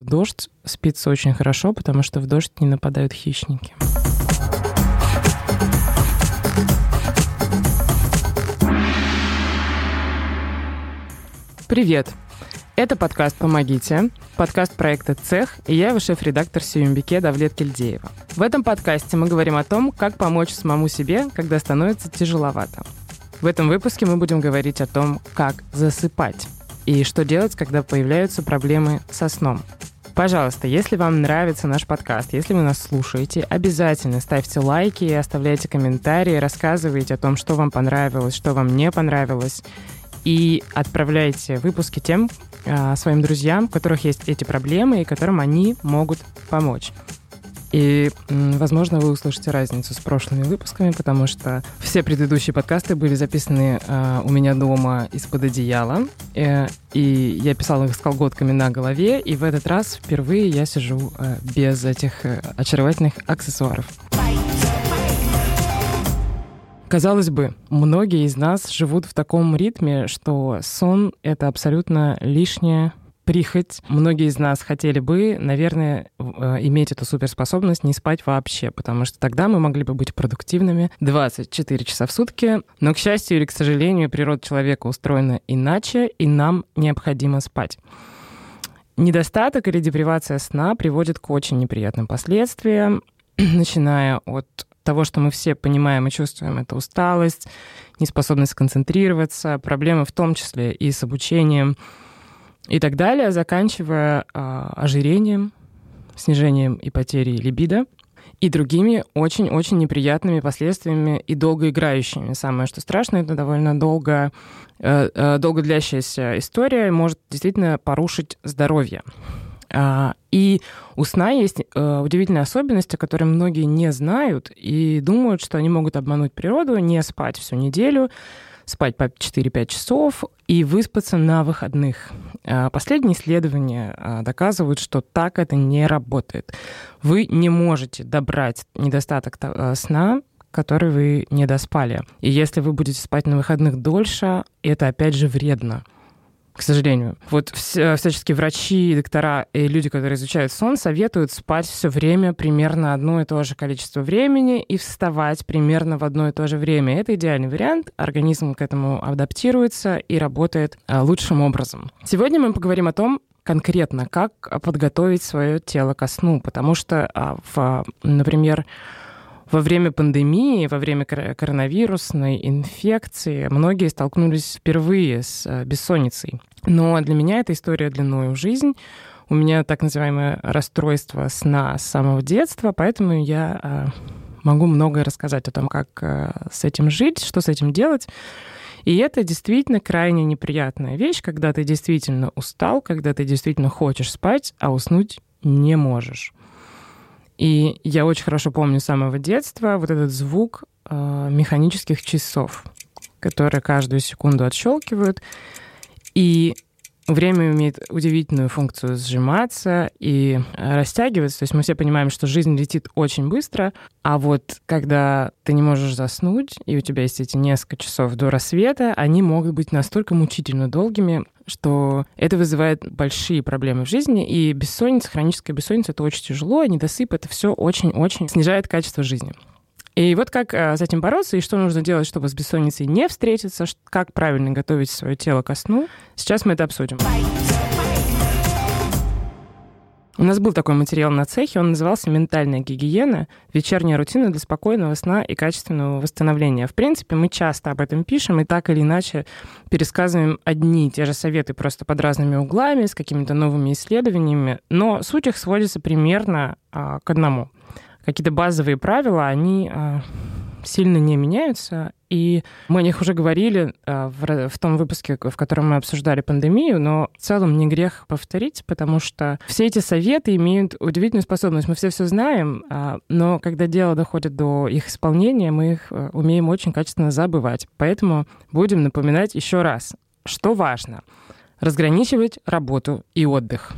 Дождь спится очень хорошо, потому что в дождь не нападают хищники. Привет! Это подкаст «Помогите», подкаст проекта «Цех», и я его шеф-редактор Сиюмбике Давлет Кельдеева. В этом подкасте мы говорим о том, как помочь самому себе, когда становится тяжеловато. В этом выпуске мы будем говорить о том, как засыпать и что делать, когда появляются проблемы со сном. Пожалуйста, если вам нравится наш подкаст, если вы нас слушаете, обязательно ставьте лайки, оставляйте комментарии, рассказывайте о том, что вам понравилось, что вам не понравилось, и отправляйте выпуски тем э, своим друзьям, у которых есть эти проблемы и которым они могут помочь. И, возможно, вы услышите разницу с прошлыми выпусками, потому что все предыдущие подкасты были записаны э, у меня дома из-под одеяла, э, и я писала их с колготками на голове, и в этот раз впервые я сижу э, без этих э, очаровательных аксессуаров. Казалось бы, многие из нас живут в таком ритме, что сон — это абсолютно лишнее прихоть. Многие из нас хотели бы, наверное, э, иметь эту суперспособность не спать вообще, потому что тогда мы могли бы быть продуктивными 24 часа в сутки. Но, к счастью или к сожалению, природа человека устроена иначе, и нам необходимо спать. Недостаток или депривация сна приводит к очень неприятным последствиям, начиная от того, что мы все понимаем и чувствуем, это усталость, неспособность концентрироваться, проблемы в том числе и с обучением, и так далее, заканчивая э, ожирением, снижением и потерей либидо и другими очень-очень неприятными последствиями и долгоиграющими. Самое, что страшно, это довольно долго, э, э, долго длящаяся история может действительно порушить здоровье. Э, и у сна есть э, удивительная особенность, о которой многие не знают и думают, что они могут обмануть природу, не спать всю неделю, спать по 4-5 часов и выспаться на выходных. А, последние исследования а, доказывают, что так это не работает. Вы не можете добрать недостаток а, сна, который вы не доспали. И если вы будете спать на выходных дольше, это опять же вредно к сожалению. Вот всяческие врачи, доктора и люди, которые изучают сон, советуют спать все время примерно одно и то же количество времени и вставать примерно в одно и то же время. Это идеальный вариант. Организм к этому адаптируется и работает а, лучшим образом. Сегодня мы поговорим о том, конкретно, как подготовить свое тело ко сну, потому что, а, в, например, во время пандемии, во время коронавирусной инфекции многие столкнулись впервые с э, бессонницей. Но для меня эта история длиною в жизнь. У меня так называемое расстройство сна с самого детства, поэтому я э, могу многое рассказать о том, как э, с этим жить, что с этим делать. И это действительно крайне неприятная вещь, когда ты действительно устал, когда ты действительно хочешь спать, а уснуть не можешь. И я очень хорошо помню с самого детства вот этот звук э, механических часов, которые каждую секунду отщелкивают. И время имеет удивительную функцию сжиматься и растягиваться. То есть мы все понимаем, что жизнь летит очень быстро, а вот когда ты не можешь заснуть, и у тебя есть эти несколько часов до рассвета, они могут быть настолько мучительно долгими, что это вызывает большие проблемы в жизни, и бессонница, хроническая бессонница — это очень тяжело, а недосып — это все очень-очень снижает качество жизни. И вот как э, с этим бороться и что нужно делать, чтобы с бессонницей не встретиться, как правильно готовить свое тело ко сну, сейчас мы это обсудим. У нас был такой материал на цехе, он назывался «Ментальная гигиена. Вечерняя рутина для спокойного сна и качественного восстановления». В принципе, мы часто об этом пишем и так или иначе пересказываем одни и те же советы просто под разными углами, с какими-то новыми исследованиями, но суть их сводится примерно а, к одному. Какие-то базовые правила, они а, сильно не меняются. И мы о них уже говорили а, в, в том выпуске, в котором мы обсуждали пандемию, но в целом не грех повторить, потому что все эти советы имеют удивительную способность. Мы все все знаем, а, но когда дело доходит до их исполнения, мы их а, умеем очень качественно забывать. Поэтому будем напоминать еще раз, что важно. Разграничивать работу и отдых.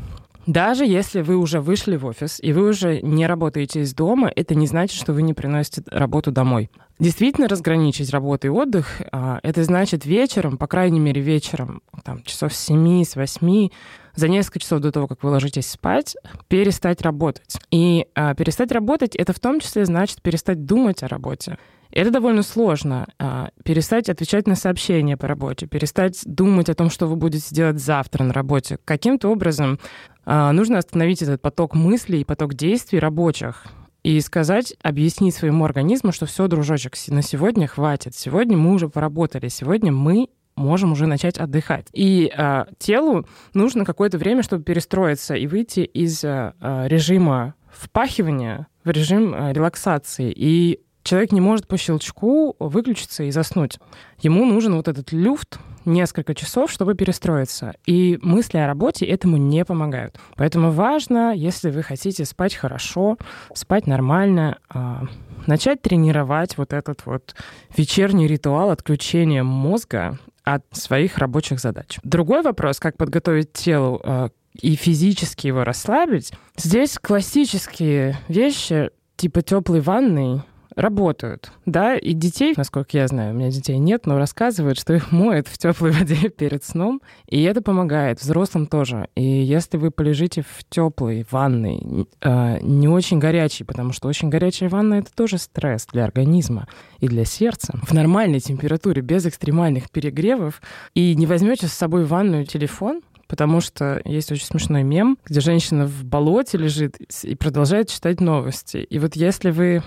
Даже если вы уже вышли в офис и вы уже не работаете из дома, это не значит, что вы не приносите работу домой. Действительно разграничить работу и отдых, а, это значит вечером, по крайней мере вечером, там, часов с 7, с 8, за несколько часов до того, как вы ложитесь спать, перестать работать. И а, перестать работать это в том числе значит перестать думать о работе. Это довольно сложно. А, перестать отвечать на сообщения по работе, перестать думать о том, что вы будете делать завтра на работе. Каким-то образом а, нужно остановить этот поток мыслей и поток действий рабочих и сказать, объяснить своему организму, что все, дружочек, на сегодня хватит. Сегодня мы уже поработали, сегодня мы можем уже начать отдыхать. И э, телу нужно какое-то время, чтобы перестроиться и выйти из э, режима впахивания в режим э, релаксации. И человек не может по щелчку выключиться и заснуть. Ему нужен вот этот люфт, несколько часов, чтобы перестроиться. И мысли о работе этому не помогают. Поэтому важно, если вы хотите спать хорошо, спать нормально, а, начать тренировать вот этот вот вечерний ритуал отключения мозга от своих рабочих задач. Другой вопрос, как подготовить тело а, и физически его расслабить. Здесь классические вещи типа теплой ванны, работают, да, и детей, насколько я знаю, у меня детей нет, но рассказывают, что их моют в теплой воде перед сном, и это помогает, взрослым тоже. И если вы полежите в теплой ванной, э, не очень горячей, потому что очень горячая ванна это тоже стресс для организма и для сердца, в нормальной температуре, без экстремальных перегревов, и не возьмете с собой в ванную телефон, потому что есть очень смешной мем, где женщина в болоте лежит и продолжает читать новости. И вот если вы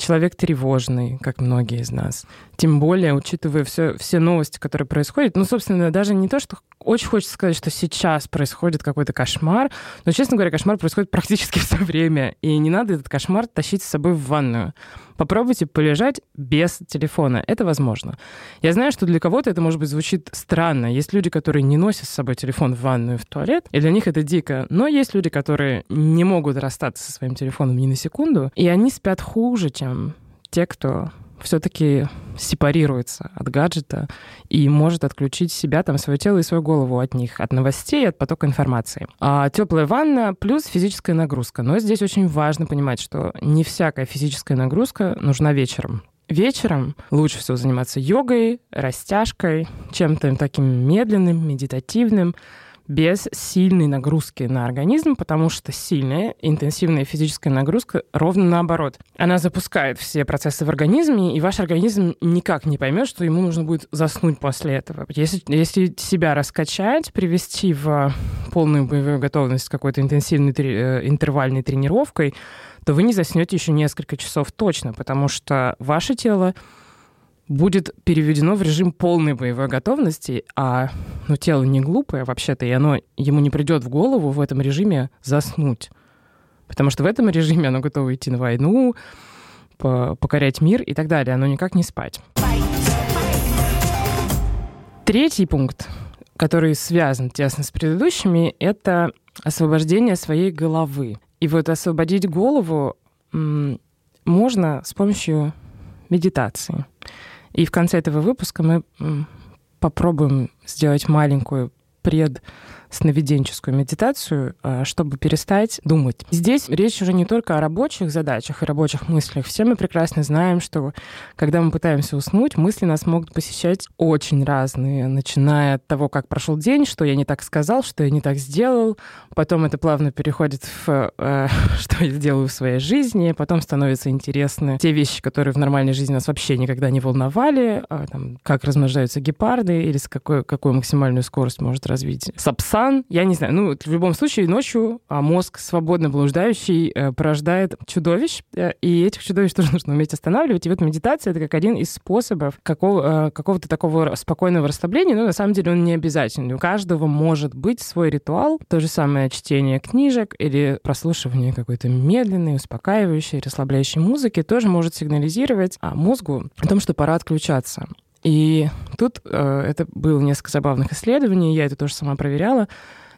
человек тревожный, как многие из нас. Тем более, учитывая все, все новости, которые происходят. Ну, собственно, даже не то, что очень хочется сказать, что сейчас происходит какой-то кошмар, но, честно говоря, кошмар происходит практически все время, и не надо этот кошмар тащить с собой в ванную. Попробуйте полежать без телефона. Это возможно. Я знаю, что для кого-то это, может быть, звучит странно. Есть люди, которые не носят с собой телефон в ванную, в туалет, и для них это дико. Но есть люди, которые не могут расстаться со своим телефоном ни на секунду, и они спят хуже, чем те, кто все-таки сепарируется от гаджета и может отключить себя, там, свое тело и свою голову от них, от новостей, от потока информации. А теплая ванна плюс физическая нагрузка. Но здесь очень важно понимать, что не всякая физическая нагрузка нужна вечером. Вечером лучше всего заниматься йогой, растяжкой, чем-то таким медленным, медитативным, без сильной нагрузки на организм, потому что сильная интенсивная физическая нагрузка ровно наоборот. Она запускает все процессы в организме, и ваш организм никак не поймет, что ему нужно будет заснуть после этого. Если, если себя раскачать, привести в полную боевую готовность какой-то интенсивной э, интервальной тренировкой, то вы не заснете еще несколько часов точно, потому что ваше тело будет переведено в режим полной боевой готовности, а ну, тело не глупое вообще-то, и оно ему не придет в голову в этом режиме заснуть. Потому что в этом режиме оно готово идти на войну, покорять мир и так далее. Оно никак не спать. Третий пункт, который связан тесно с предыдущими, это освобождение своей головы. И вот освободить голову можно с помощью медитации. И в конце этого выпуска мы попробуем сделать маленькую пред сновиденческую медитацию, а, чтобы перестать думать. Здесь речь уже не только о рабочих задачах и рабочих мыслях. Все мы прекрасно знаем, что когда мы пытаемся уснуть, мысли нас могут посещать очень разные, начиная от того, как прошел день, что я не так сказал, что я не так сделал, потом это плавно переходит в э, что я делаю в своей жизни, потом становятся интересны те вещи, которые в нормальной жизни нас вообще никогда не волновали, э, там, как размножаются гепарды или с какой, какую максимальную скорость может развить сапсан, сан, я не знаю, ну, в любом случае ночью а мозг свободно блуждающий э, порождает чудовищ, э, и этих чудовищ тоже нужно уметь останавливать. И вот медитация — это как один из способов какого, э, какого-то такого спокойного расслабления, но на самом деле он не обязательный. У каждого может быть свой ритуал, то же самое чтение книжек или прослушивание какой-то медленной, успокаивающей, расслабляющей музыки тоже может сигнализировать а, мозгу о том, что пора отключаться. И тут э, это было несколько забавных исследований, я это тоже сама проверяла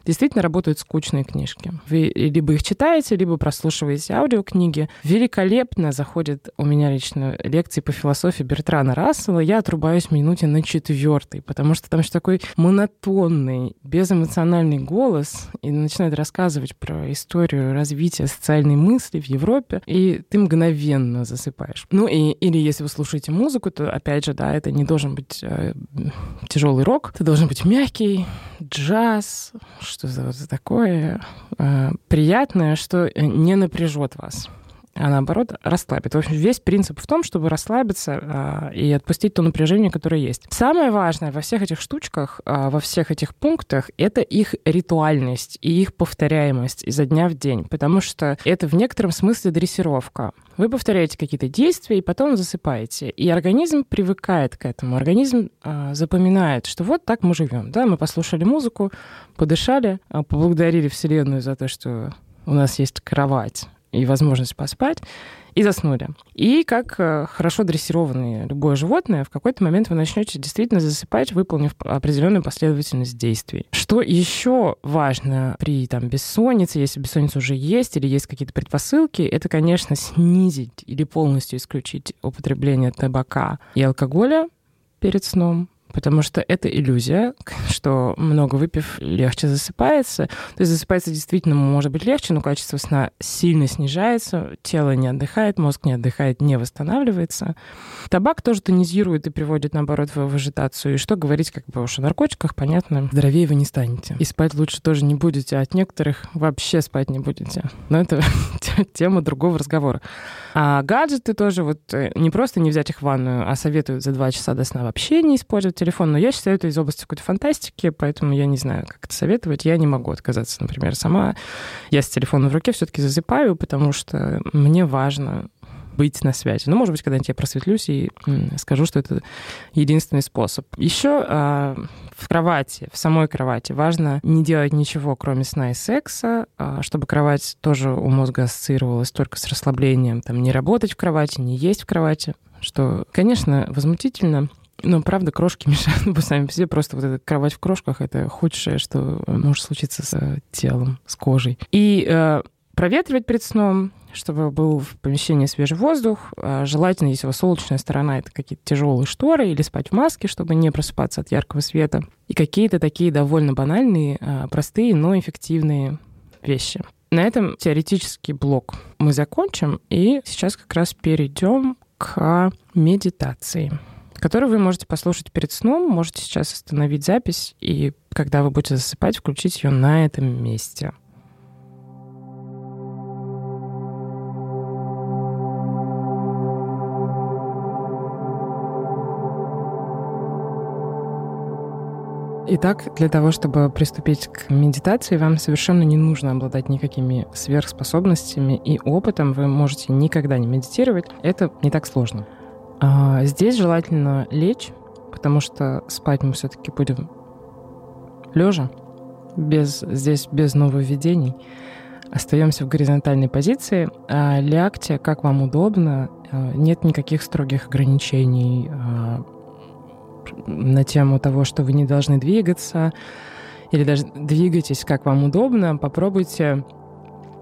действительно работают скучные книжки. Вы либо их читаете, либо прослушиваете аудиокниги. Великолепно заходят у меня лично лекции по философии Бертрана Рассела. Я отрубаюсь в минуте на четвертой, потому что там еще такой монотонный, безэмоциональный голос, и начинает рассказывать про историю развития социальной мысли в Европе, и ты мгновенно засыпаешь. Ну и или если вы слушаете музыку, то опять же, да, это не должен быть э, тяжелый рок, это должен быть мягкий джаз, что-то такое э, приятное, что не напряжет вас а наоборот расслабит. В общем, весь принцип в том, чтобы расслабиться а, и отпустить то напряжение, которое есть. Самое важное во всех этих штучках, а, во всех этих пунктах, это их ритуальность и их повторяемость изо дня в день, потому что это в некотором смысле дрессировка. Вы повторяете какие-то действия и потом засыпаете. И организм привыкает к этому. Организм а, запоминает, что вот так мы живем. Да, мы послушали музыку, подышали, а, поблагодарили Вселенную за то, что у нас есть кровать и возможность поспать, и заснули. И как э, хорошо дрессированное любое животное, в какой-то момент вы начнете действительно засыпать, выполнив определенную последовательность действий. Что еще важно при там, бессоннице, если бессонница уже есть или есть какие-то предпосылки, это, конечно, снизить или полностью исключить употребление табака и алкоголя перед сном, потому что это иллюзия, что много выпив легче засыпается. То есть засыпается действительно может быть легче, но качество сна сильно снижается, тело не отдыхает, мозг не отдыхает, не восстанавливается. Табак тоже тонизирует и приводит, наоборот, в вегетацию. И что говорить как бы уж о наркотиках, понятно, здоровее вы не станете. И спать лучше тоже не будете, а от некоторых вообще спать не будете. Но это тема другого разговора. А гаджеты тоже вот э, не просто не взять их в ванную, а советуют за два часа до сна вообще не использовать телефон. Но я считаю это из области какой-то фантастики, поэтому я не знаю, как это советовать. Я не могу отказаться, например, сама. Я с телефоном в руке все-таки засыпаю, потому что мне важно быть на связи. Ну, может быть, когда-нибудь я просветлюсь и скажу, что это единственный способ. Еще а, в кровати, в самой кровати важно не делать ничего, кроме сна и секса, а, чтобы кровать тоже у мозга ассоциировалась только с расслаблением. Там не работать в кровати, не есть в кровати, что, конечно, возмутительно. Но, правда, крошки мешают ну, сами по себе. Просто вот эта кровать в крошках — это худшее, что может случиться с телом, с кожей. И э, проветривать перед сном, чтобы был в помещении свежий воздух. А, желательно, если у вас солнечная сторона, это какие-то тяжелые шторы или спать в маске, чтобы не просыпаться от яркого света. И какие-то такие довольно банальные, простые, но эффективные вещи. На этом теоретический блок мы закончим, и сейчас как раз перейдем к медитации которую вы можете послушать перед сном, можете сейчас остановить запись, и когда вы будете засыпать, включить ее на этом месте. Итак, для того, чтобы приступить к медитации, вам совершенно не нужно обладать никакими сверхспособностями и опытом. Вы можете никогда не медитировать. Это не так сложно. А здесь желательно лечь, потому что спать мы все-таки будем лежа, без, здесь без нововведений. Остаемся в горизонтальной позиции. А лягте, как вам удобно. А, нет никаких строгих ограничений на тему того, что вы не должны двигаться, или даже двигайтесь, как вам удобно, попробуйте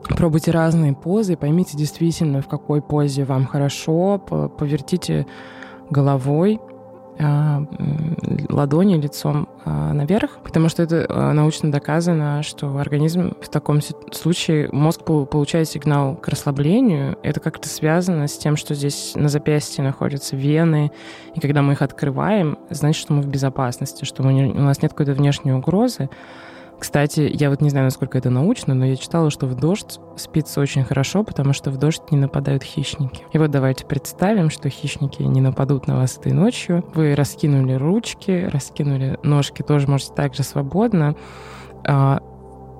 Пробуйте разные позы, поймите действительно, в какой позе вам хорошо, повертите головой, а, ладони лицом а, наверх, потому что это а, научно доказано, что организм в таком случае, мозг получает сигнал к расслаблению. Это как-то связано с тем, что здесь на запястье находятся вены, и когда мы их открываем, значит, что мы в безопасности, что мы у нас нет какой-то внешней угрозы. Кстати, я вот не знаю, насколько это научно, но я читала, что в дождь спится очень хорошо, потому что в дождь не нападают хищники. И вот давайте представим, что хищники не нападут на вас этой ночью. Вы раскинули ручки, раскинули ножки, тоже можете также свободно.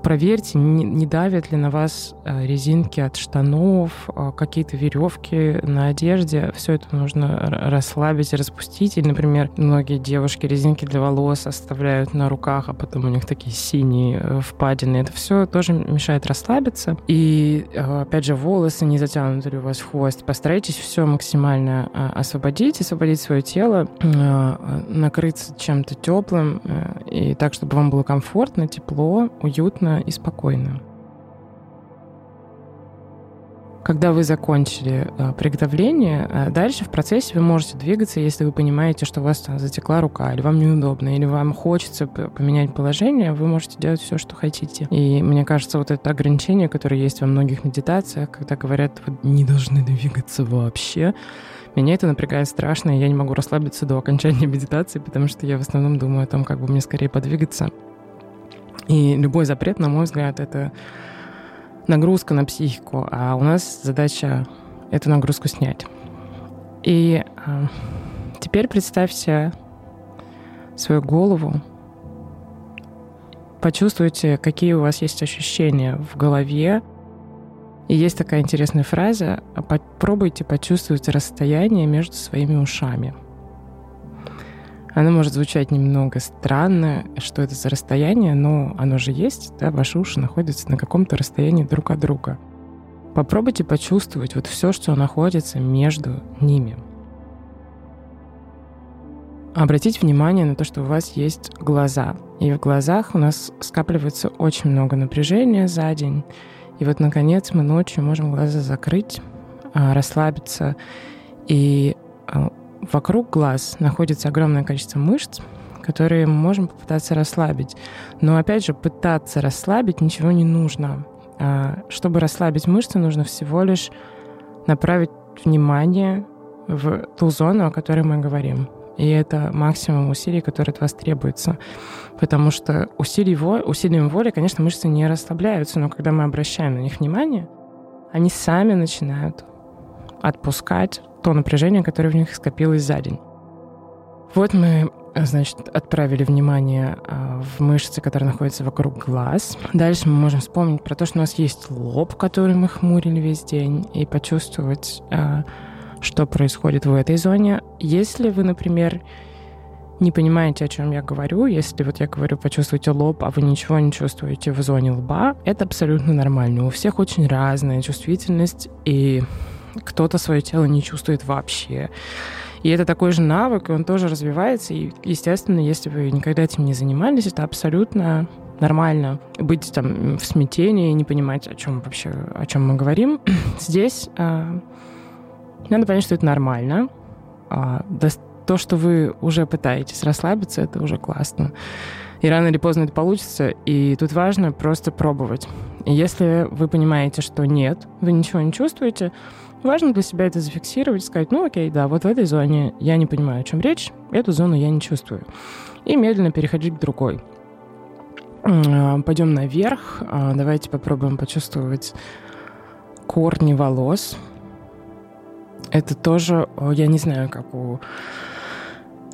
Проверьте, не, не давят ли на вас э, резинки от штанов, э, какие-то веревки на одежде. Все это нужно расслабить, распустить. Или, например, многие девушки резинки для волос оставляют на руках, а потом у них такие синие э, впадины. Это все тоже мешает расслабиться. И, опять же, волосы не затянуты ли у вас хвост. Постарайтесь все максимально освободить, освободить свое тело, накрыться чем-то теплым, и так, чтобы вам было комфортно, тепло, уютно, и спокойно. Когда вы закончили э, приготовление, э, дальше в процессе вы можете двигаться, если вы понимаете, что у вас там затекла рука, или вам неудобно, или вам хочется поменять положение, вы можете делать все, что хотите. И мне кажется, вот это ограничение, которое есть во многих медитациях, когда говорят, вы не должны двигаться вообще, меня это напрягает страшно, и я не могу расслабиться до окончания медитации, потому что я в основном думаю о том, как бы мне скорее подвигаться, И любой запрет, на мой взгляд, это нагрузка на психику, а у нас задача эту нагрузку снять. И э, теперь представьте свою голову, почувствуйте, какие у вас есть ощущения в голове. И есть такая интересная фраза «попробуйте почувствовать расстояние между своими ушами». Она может звучать немного странно, что это за расстояние, но оно же есть, да, ваши уши находятся на каком-то расстоянии друг от друга. Попробуйте почувствовать вот все, что находится между ними. Обратите внимание на то, что у вас есть глаза. И в глазах у нас скапливается очень много напряжения за день. И вот, наконец, мы ночью можем глаза закрыть, а, расслабиться. И а, вокруг глаз находится огромное количество мышц, которые мы можем попытаться расслабить. Но опять же, пытаться расслабить ничего не нужно. А, чтобы расслабить мышцы, нужно всего лишь направить внимание в ту зону, о которой мы говорим. И это максимум усилий, который от вас требуется. Потому что усилий воли, усилием воли, конечно, мышцы не расслабляются, но когда мы обращаем на них внимание, они сами начинают отпускать то напряжение, которое в них скопилось за день. Вот мы, значит, отправили внимание а, в мышцы, которые находятся вокруг глаз. Дальше мы можем вспомнить про то, что у нас есть лоб, который мы хмурили весь день, и почувствовать, а, что происходит в этой зоне. Если вы, например, не понимаете, о чем я говорю, если вот я говорю, почувствуйте лоб, а вы ничего не чувствуете в зоне лба, это абсолютно нормально. У всех очень разная чувствительность, и кто-то свое тело не чувствует вообще. И это такой же навык, и он тоже развивается. И, естественно, если вы никогда этим не занимались, это абсолютно нормально быть там в смятении не понимать, о чем вообще, о чем мы говорим. Здесь э, надо понять, что это нормально. А, то, что вы уже пытаетесь расслабиться, это уже классно. И рано или поздно это получится. И тут важно просто пробовать. И если вы понимаете, что нет, вы ничего не чувствуете, Важно для себя это зафиксировать, сказать, ну окей, да, вот в этой зоне я не понимаю, о чем речь, эту зону я не чувствую. И медленно переходить к другой. Пойдем наверх. А, давайте попробуем почувствовать корни волос. Это тоже, я не знаю, как у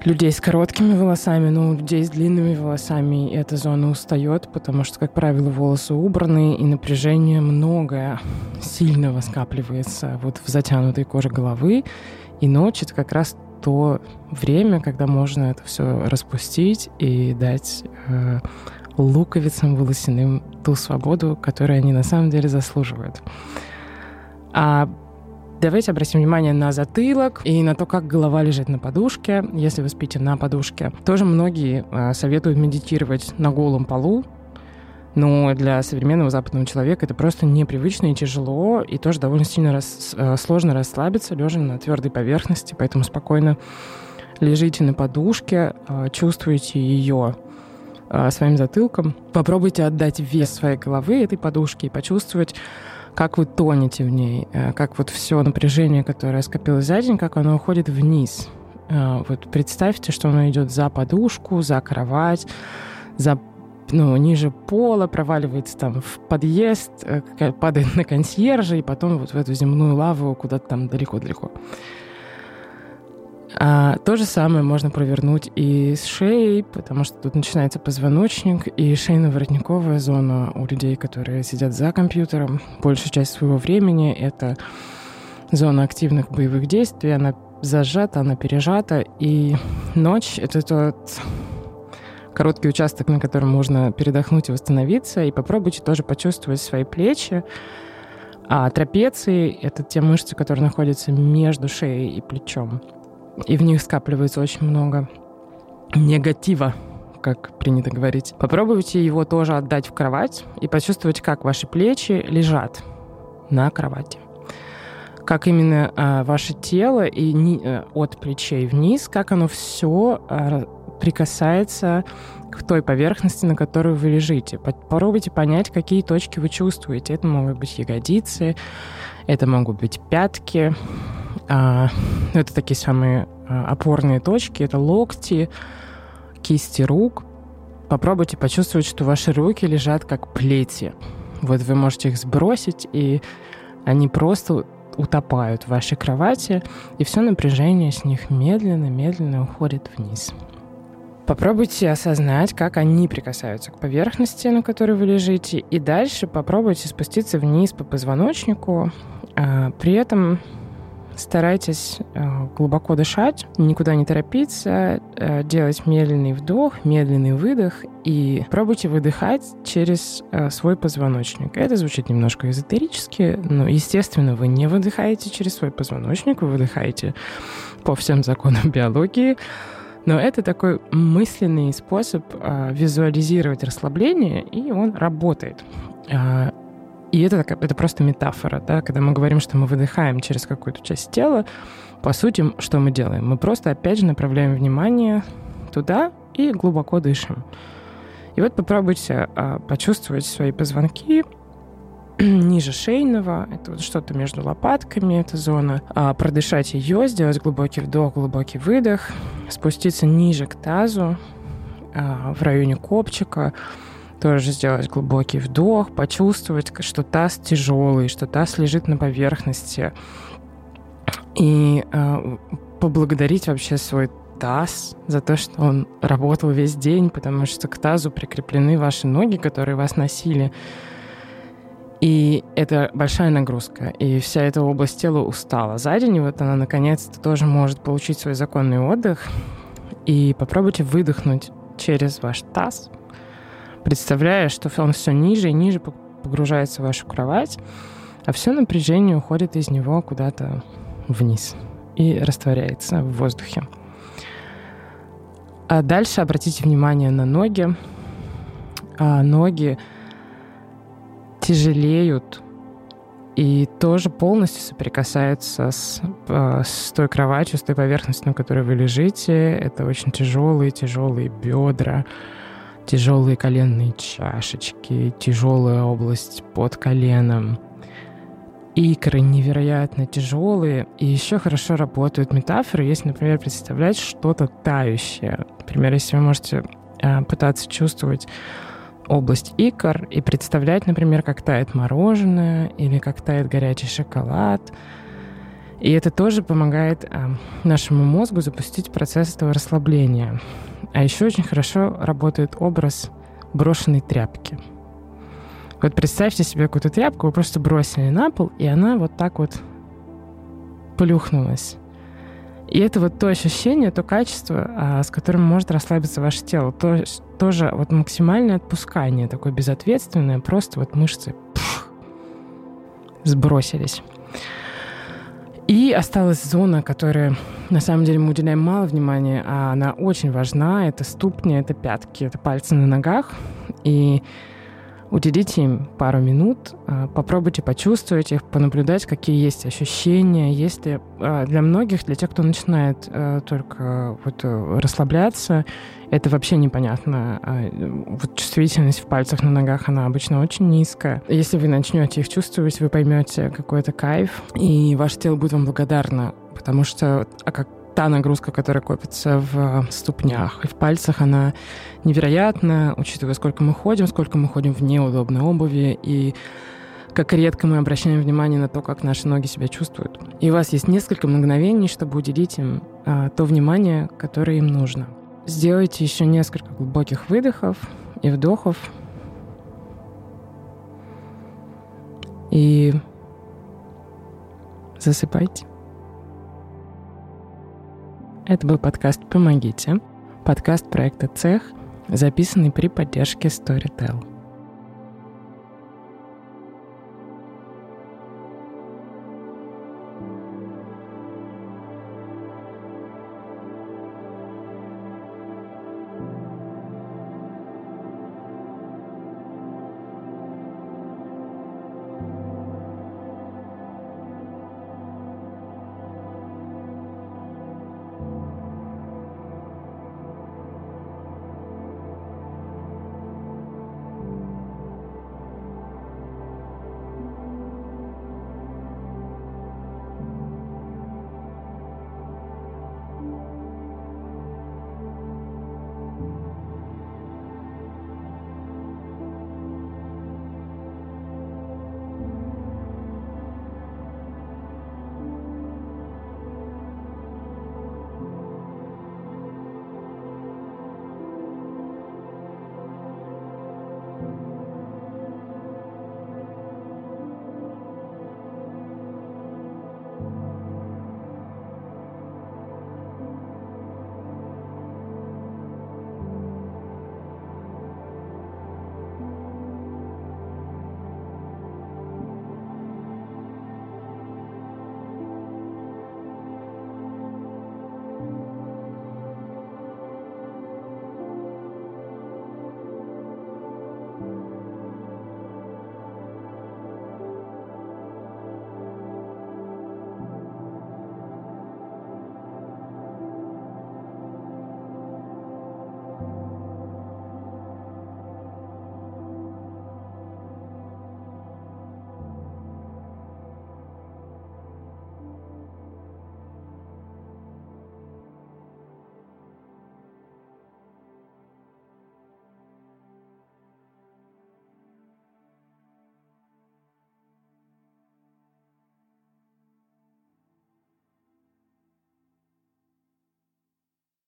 людей с короткими волосами, но у людей с длинными волосами эта зона устает, потому что, как правило, волосы убраны, и напряжение многое сильно скапливается вот в затянутой коже головы. И ночь — это как раз то время, когда можно это все распустить и дать э, луковицам волосяным ту свободу, которую они на самом деле заслуживают. А Давайте обратим внимание на затылок и на то, как голова лежит на подушке, если вы спите на подушке. Тоже многие э, советуют медитировать на голом полу, но для современного западного человека это просто непривычно и тяжело, и тоже довольно сильно рас, э, сложно расслабиться, лежа на твердой поверхности, поэтому спокойно лежите на подушке, э, чувствуете ее своим затылком. Попробуйте отдать вес своей головы этой подушке и почувствовать, как вы тонете в ней, э, как вот все напряжение, которое скопилось за день, как оно уходит вниз. Э, вот представьте, что оно идет за подушку, за кровать, за ну, ниже пола, проваливается там в подъезд, э, падает на консьержа и потом вот в эту земную лаву куда-то там далеко-далеко. А, то же самое можно провернуть и с шеей, потому что тут начинается позвоночник и шейно-воротниковая зона у людей, которые сидят за компьютером. Большую часть своего времени это зона активных боевых действий, она зажата, она пережата, и ночь — это тот короткий участок, на котором можно передохнуть и восстановиться, и попробуйте тоже почувствовать свои плечи, а трапеции — это те мышцы, которые находятся между шеей и плечом и в них скапливается очень много негатива, как принято говорить. Попробуйте его тоже отдать в кровать и почувствовать, как ваши плечи лежат на кровати. Как именно э, ваше тело и ни, э, от плечей вниз, как оно все э, прикасается к той поверхности, на которой вы лежите. Попробуйте понять, какие точки вы чувствуете. Это могут быть ягодицы, это могут быть пятки, а, это такие самые а, опорные точки. Это локти, кисти рук. попробуйте почувствовать, что ваши руки лежат как плети. Вот вы можете их сбросить, и они просто утопают в вашей кровати, и все напряжение с них медленно-медленно уходит вниз. Попробуйте осознать, как они прикасаются к поверхности, на которой вы лежите, и дальше попробуйте спуститься вниз по позвоночнику. А, при этом старайтесь а, глубоко дышать, никуда не торопиться, а, делать медленный вдох, медленный выдох и пробуйте выдыхать через свой позвоночник. Это звучит немножко эзотерически, но, естественно, вы не выдыхаете через свой позвоночник, вы выдыхаете по всем законам биологии, но это такой мысленный способ э, визуализировать расслабление, и он работает. И это, это просто метафора, да, когда мы говорим, что мы выдыхаем через какую-то часть тела, по сути, что мы делаем? Мы просто, опять же, направляем внимание туда и глубоко дышим. И вот попробуйте э, почувствовать свои позвонки, ниже шейного, это вот что-то между лопатками, эта зона. А продышать ее, сделать глубокий вдох, глубокий выдох, спуститься ниже к тазу, а, в районе копчика, тоже сделать глубокий вдох, почувствовать, что таз тяжелый, что таз лежит на поверхности. И а, поблагодарить вообще свой таз за то, что он работал весь день, потому что к тазу прикреплены ваши ноги, которые вас носили. И это большая нагрузка, и вся эта область тела устала за день, вот она наконец-то тоже может получить свой законный отдых. И попробуйте выдохнуть через ваш таз, представляя, что он все ниже и ниже погружается в вашу кровать, а все напряжение уходит из него куда-то вниз и растворяется в воздухе. А дальше обратите внимание на ноги. А ноги тяжелеют и тоже полностью соприкасаются с, э, с той кроватью, с той поверхностью, на которой вы лежите. Это очень тяжелые, тяжелые бедра, тяжелые коленные чашечки, тяжелая область под коленом. Икры невероятно тяжелые, и еще хорошо работают метафоры, если, например, представлять что-то тающее. Например, если вы можете э, пытаться чувствовать область икр и представлять, например, как тает мороженое или как тает горячий шоколад. И это тоже помогает э, нашему мозгу запустить процесс этого расслабления. А еще очень хорошо работает образ брошенной тряпки. Вот представьте себе какую-то тряпку, вы просто бросили на пол, и она вот так вот плюхнулась. И это вот то ощущение, то качество, а, с которым может расслабиться ваше тело. То, тоже вот максимальное отпускание, такое безответственное, просто вот мышцы пфф, сбросились. И осталась зона, которая на самом деле мы уделяем мало внимания, а она очень важна. Это ступни, это пятки, это пальцы на ногах. И Уделите им пару минут, а, попробуйте почувствовать их, понаблюдать, какие есть ощущения. Если а, для многих, для тех, кто начинает а, только вот э, расслабляться, это вообще непонятно. Вот чувствительность в пальцах на ногах, она обычно очень низкая. Если вы начнете их чувствовать, вы поймете какой-то кайф, и ваше тело будет вам благодарно, потому что, а как та нагрузка, которая копится в ступнях и в пальцах, она невероятна, учитывая, сколько мы ходим, сколько мы ходим в неудобной обуви и как редко мы обращаем внимание на то, как наши ноги себя чувствуют. И у вас есть несколько мгновений, чтобы уделить им а, то внимание, которое им нужно. Сделайте еще несколько глубоких выдохов и вдохов. И засыпайте. Это был подкаст «Помогите», подкаст проекта «Цех», записанный при поддержке Storytel.